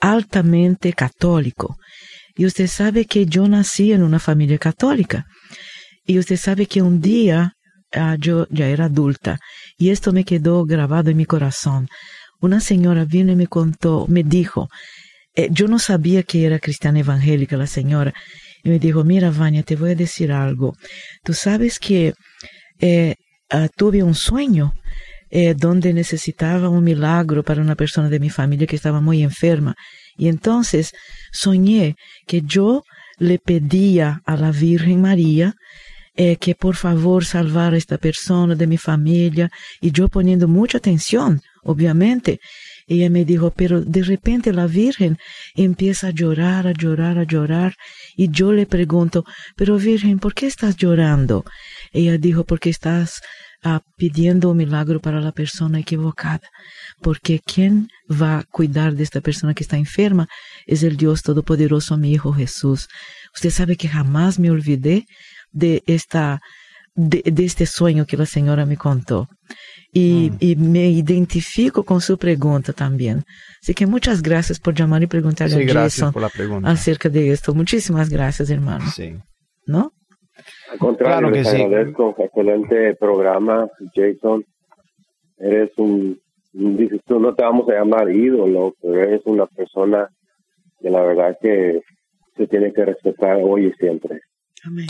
altamente católico. Y usted sabe que yo nací en una familia católica. Y usted sabe que un día ah, yo ya era adulta y esto me quedó grabado en mi corazón. Una señora vino y me contó, me dijo, eh, yo no sabía que era cristiana evangélica la señora. Y me dijo, mira, Vania, te voy a decir algo. Tú sabes que eh, ah, tuve un sueño eh, donde necesitaba un milagro para una persona de mi familia que estaba muy enferma. Y entonces soñé que yo le pedía a la Virgen María que por favor salvara a esta persona de mi familia y yo poniendo mucha atención, obviamente. Ella me dijo, pero de repente la Virgen empieza a llorar, a llorar, a llorar. Y yo le pregunto, pero Virgen, ¿por qué estás llorando? Ella dijo, porque estás ah, pidiendo un milagro para la persona equivocada. Porque quien va a cuidar de esta persona que está enferma es el Dios Todopoderoso, mi Hijo Jesús. Usted sabe que jamás me olvidé de esta de, este sueño que la señora me contó. Y, mm. me identifico con su pregunta también. Así que muchas gracias por llamar y preguntarle a Jason acerca de esto. Muchísimas gracias, hermano. Sí. ¿No? Al contrario, claro que agradezco. Excelente programa, Jason. Eres un, dices tú, no te vamos a llamar ídolo, pero eres una persona que la verdad que se tiene que respetar hoy y siempre.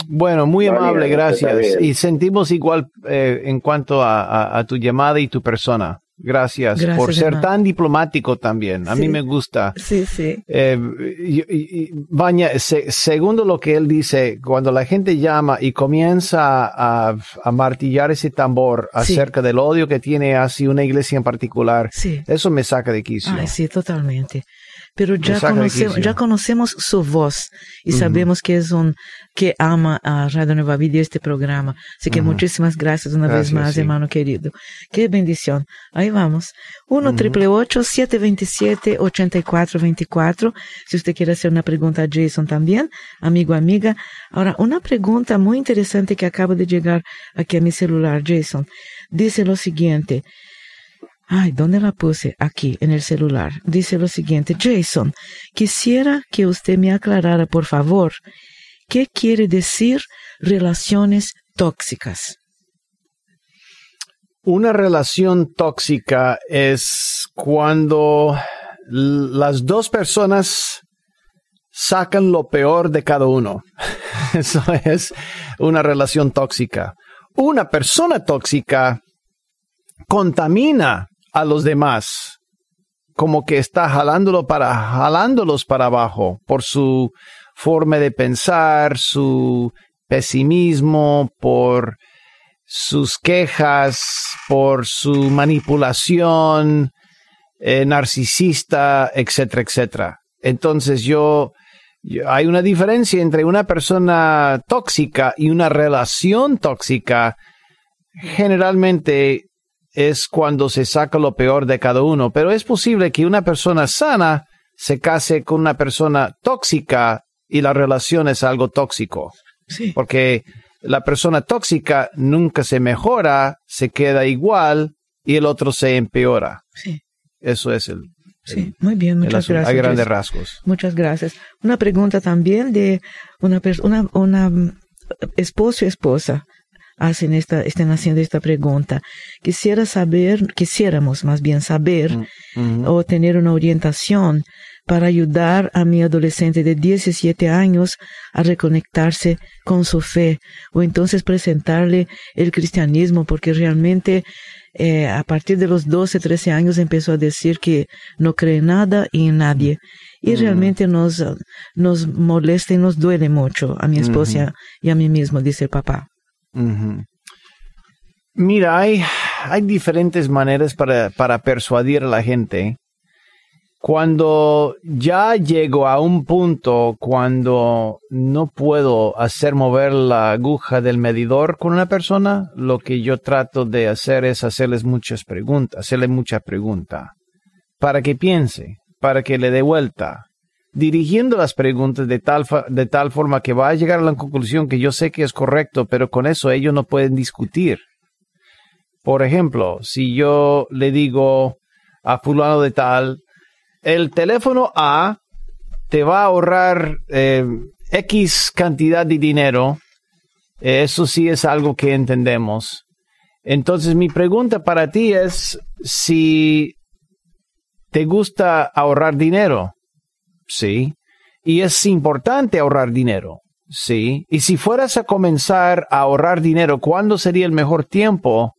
Bueno, muy amable, gracias. Y sentimos igual eh, en cuanto a, tu llamada y tu persona. Gracias, por ser tan diplomático también. A mí me gusta. Sí, sí. Eh, y, Baña, segundo lo que él dice, cuando la gente llama y comienza a, martillar ese tambor acerca del odio que tiene hacia una iglesia en particular, eso me saca de quicio. sí, totalmente pero ya conocemos, ya conocemos su voz y sabemos que es un que ama a Radio Nueva Vida y este programa. Así que muchísimas gracias una vez más, hermano querido. Qué bendición. Ahí vamos. 1 triple 727 8424 Si usted quiere hacer una pregunta a Jason también, amigo, amiga. Ahora, una pregunta muy interesante que acaba de llegar aquí a mi celular, Jason. Dice lo siguiente. Ay, ¿dónde la puse? Aquí, en el celular. Dice lo siguiente, Jason, quisiera que usted me aclarara, por favor, qué quiere decir relaciones tóxicas. Una relación tóxica es cuando las dos personas sacan lo peor de cada uno. Eso es una relación tóxica. Una persona tóxica contamina a los demás, como que está jalándolo para, jalándolos para abajo por su forma de pensar, su pesimismo, por sus quejas, por su manipulación eh, narcisista, etcétera, etcétera. Entonces yo, hay una diferencia entre una persona tóxica y una relación tóxica. Generalmente es cuando se saca lo peor de cada uno, pero es posible que una persona sana se case con una persona tóxica y la relación es algo tóxico. Sí. Porque la persona tóxica nunca se mejora, se queda igual y el otro se empeora. Sí. Eso es el. Sí, muy bien, muchas gracias. Hay grandes rasgos. Muchas gracias. Una pregunta también de una, una, una esposo y esposa hacen esta, están haciendo esta pregunta. Quisiera saber, quisiéramos más bien saber mm, o tener una orientación para ayudar a mi adolescente de 17 años a reconectarse con su fe o entonces presentarle el cristianismo porque realmente eh, a partir de los 12, 13 años empezó a decir que no cree nada y en nadie. Y mm. realmente nos, nos molesta y nos duele mucho a mi esposa y a mí mismo, dice el papá. Mira, hay, hay diferentes maneras para, para persuadir a la gente. Cuando ya llego a un punto cuando no puedo hacer mover la aguja del medidor con una persona, lo que yo trato de hacer es hacerles muchas preguntas, hacerle mucha pregunta, para que piense, para que le dé vuelta, dirigiendo las preguntas de tal, de tal forma que va a llegar a la conclusión que yo sé que es correcto, pero con eso ellos no pueden discutir. Por ejemplo, si yo le digo a fulano de tal, el teléfono A te va a ahorrar eh, X cantidad de dinero. Eso sí es algo que entendemos. Entonces mi pregunta para ti es si te gusta ahorrar dinero. Sí. Y es importante ahorrar dinero. Sí. Y si fueras a comenzar a ahorrar dinero, ¿cuándo sería el mejor tiempo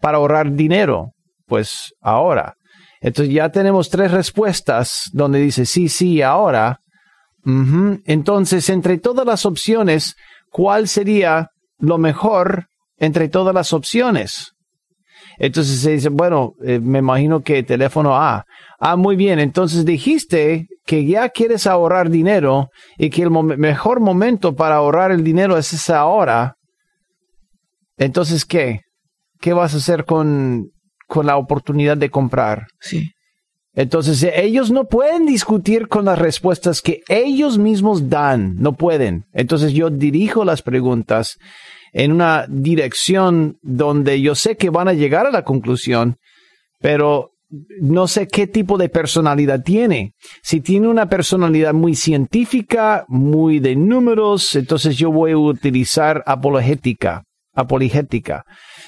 para ahorrar dinero? Pues ahora. Entonces ya tenemos tres respuestas donde dice sí, sí, ahora. Entonces, entre todas las opciones, ¿cuál sería lo mejor entre todas las opciones? Entonces se dice, bueno, eh, me imagino que teléfono A. Ah, muy bien. Entonces dijiste que ya quieres ahorrar dinero y que el mejor momento para ahorrar el dinero es esa hora. Entonces, ¿qué? ¿Qué vas a hacer con con la oportunidad de comprar. Sí. Entonces, ellos no pueden discutir con las respuestas que ellos mismos dan, no pueden. Entonces, yo dirijo las preguntas en una dirección donde yo sé que van a llegar a la conclusión, pero no sé qué tipo de personalidad tiene. Si tiene una personalidad muy científica, muy de números, entonces yo voy a utilizar apologética, apologética.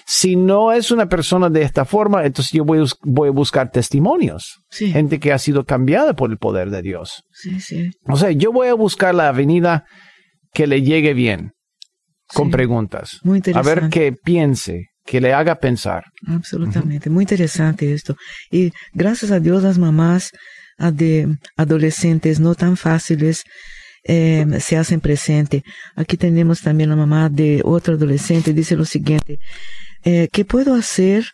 Si no es una persona de esta forma, entonces yo voy, a buscar testimonios. Gente que ha sido cambiada por el poder de Dios. Sí, sí. O sea, yo voy a buscar la avenida que le llegue bien, con preguntas. Muy interesante. A ver qué piense, que le haga pensar. Absolutamente, muy interesante esto. Y gracias a Dios las mamás de adolescentes no tan fáciles eh, se hacen presente. Aquí tenemos también la mamá de otro adolescente, dice lo siguiente, eh, ¿qué puedo hacer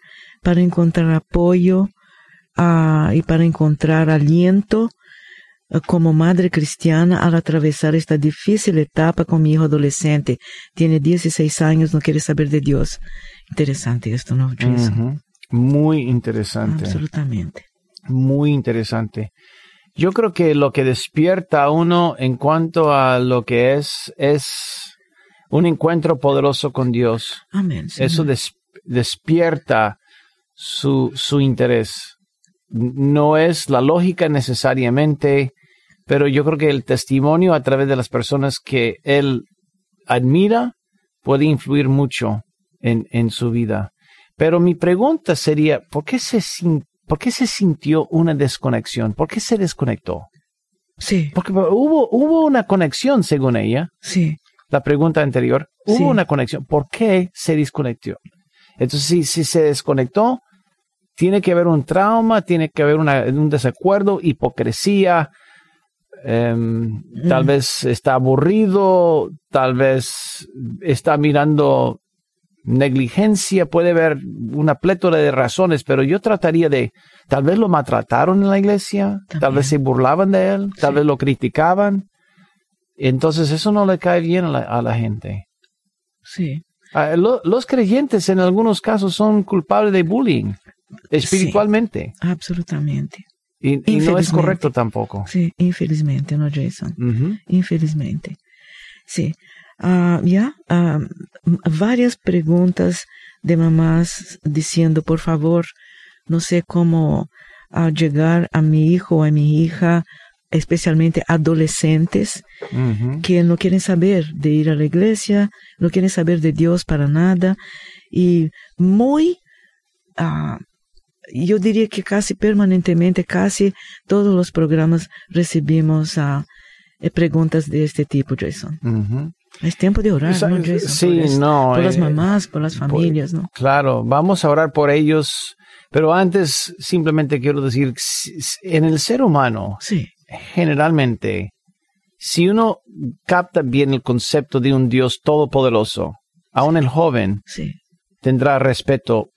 para encontrar apoyo uh, y para encontrar aliento como madre cristiana al atravesar esta difícil etapa con mi hijo adolescente? Tiene 16 años, no quiere saber de Dios. Interesante esto, ¿no, Jason? Muy interesante. Absolutamente. Muy interesante. Yo creo que lo que despierta a uno en cuanto a lo que es, es un encuentro poderoso con Dios. Amén. Eso despierta su, su interés. No es la lógica necesariamente, pero yo creo que el testimonio a través de las personas que él admira puede influir mucho en, en su vida. Pero mi pregunta sería, ¿por qué, se, ¿por qué se sintió una desconexión? ¿Por qué se desconectó? Sí. Porque hubo, hubo una conexión, según ella. Sí. La pregunta anterior, hubo una conexión. ¿Por qué se desconectó? Entonces, si, si se desconectó, tiene que haber un trauma, tiene que haber un desacuerdo, hipocresía, em, tal vez está aburrido, tal vez está mirando negligencia, puede haber una plétora de razones, pero yo trataría de, tal vez lo maltrataron en la iglesia, tal vez se burlaban de él, tal vez lo criticaban. Entonces eso no le cae bien a la, gente. Sí. Ah, los creyentes en algunos casos son culpables de bullying espiritualmente. absolutamente. Y, no es correcto tampoco. Sí, infelizmente, ¿no, Jason? Infelizmente. Sí. Ah, ya, ah, varias preguntas de mamás diciendo, por favor, no sé cómo llegar a mi hijo o a mi hija, especialmente adolescentes, que no quieren saber de ir a la iglesia, no quieren saber de Dios para nada, y muy, uh, yo diría que casi permanentemente, casi todos los programas recibimos uh, preguntas de este tipo, Jason. Es tiempo de orar, ¿no, Jason? Sí, no. Por las eh, mamás, por las familias, ¿no? Claro, vamos a orar por ellos, pero antes simplemente quiero decir, en el ser humano, sí. generalmente, si uno capta bien el concepto de un Dios todopoderoso, aún el joven sí. tendrá respeto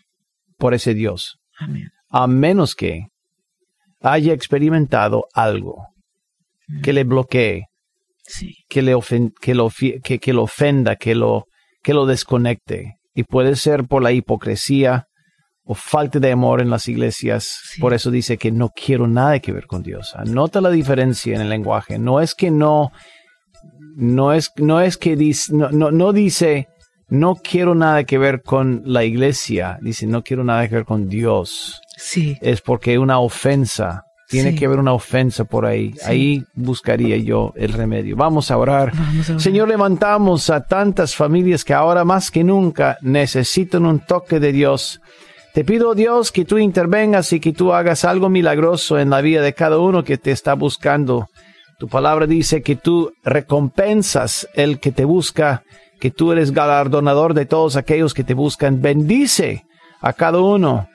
por ese Dios. Amén. A menos que haya experimentado algo que le bloquee, que, le que, lo, que, que, lo ofenda, que lo, que lo desconecte. Y puede ser por la hipocresía o falta de amor en las iglesias. Por eso dice que no quiero nada que ver con Dios. Anota la diferencia en el lenguaje. No es que no, no es, no es que dice, no, no, no dice, no quiero nada que ver con la iglesia. Dice, no quiero nada que ver con Dios. Sí. Es porque una ofensa tiene que haber una ofensa por ahí. Ahí buscaría yo el remedio. Vamos a, orar. Señor, levantamos a tantas familias que ahora más que nunca necesitan un toque de Dios. Te pido, Dios, que tú intervengas y que tú hagas algo milagroso en la vida de cada uno que te está buscando. Tu palabra dice que tú recompensas el que te busca, que tú eres galardonador de todos aquellos que te buscan. Bendice a cada uno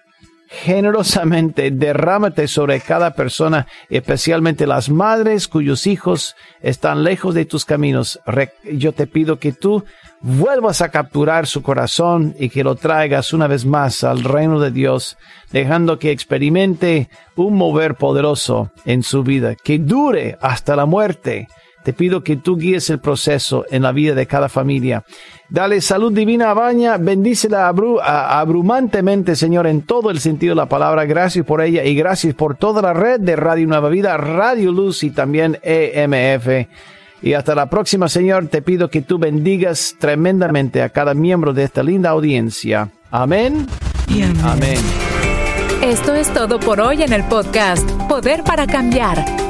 generosamente derrámate sobre cada persona, especialmente las madres cuyos hijos están lejos de tus caminos. Yo te pido que tú vuelvas a capturar su corazón y que lo traigas una vez más al reino de Dios, dejando que experimente un mover poderoso en su vida, que dure hasta la muerte te pido que tú guíes el proceso en la vida de cada familia. Dale salud divina a Baña, bendícela abrumantemente, Señor, en todo el sentido de la palabra. Gracias por ella y gracias por toda la red de Radio Nueva Vida, Radio Luz y también EMF. Y hasta la próxima, Señor, te pido que tú bendigas tremendamente a cada miembro de esta linda audiencia. Amén. Y amén. amén. Esto es todo por hoy en el podcast Poder para Cambiar.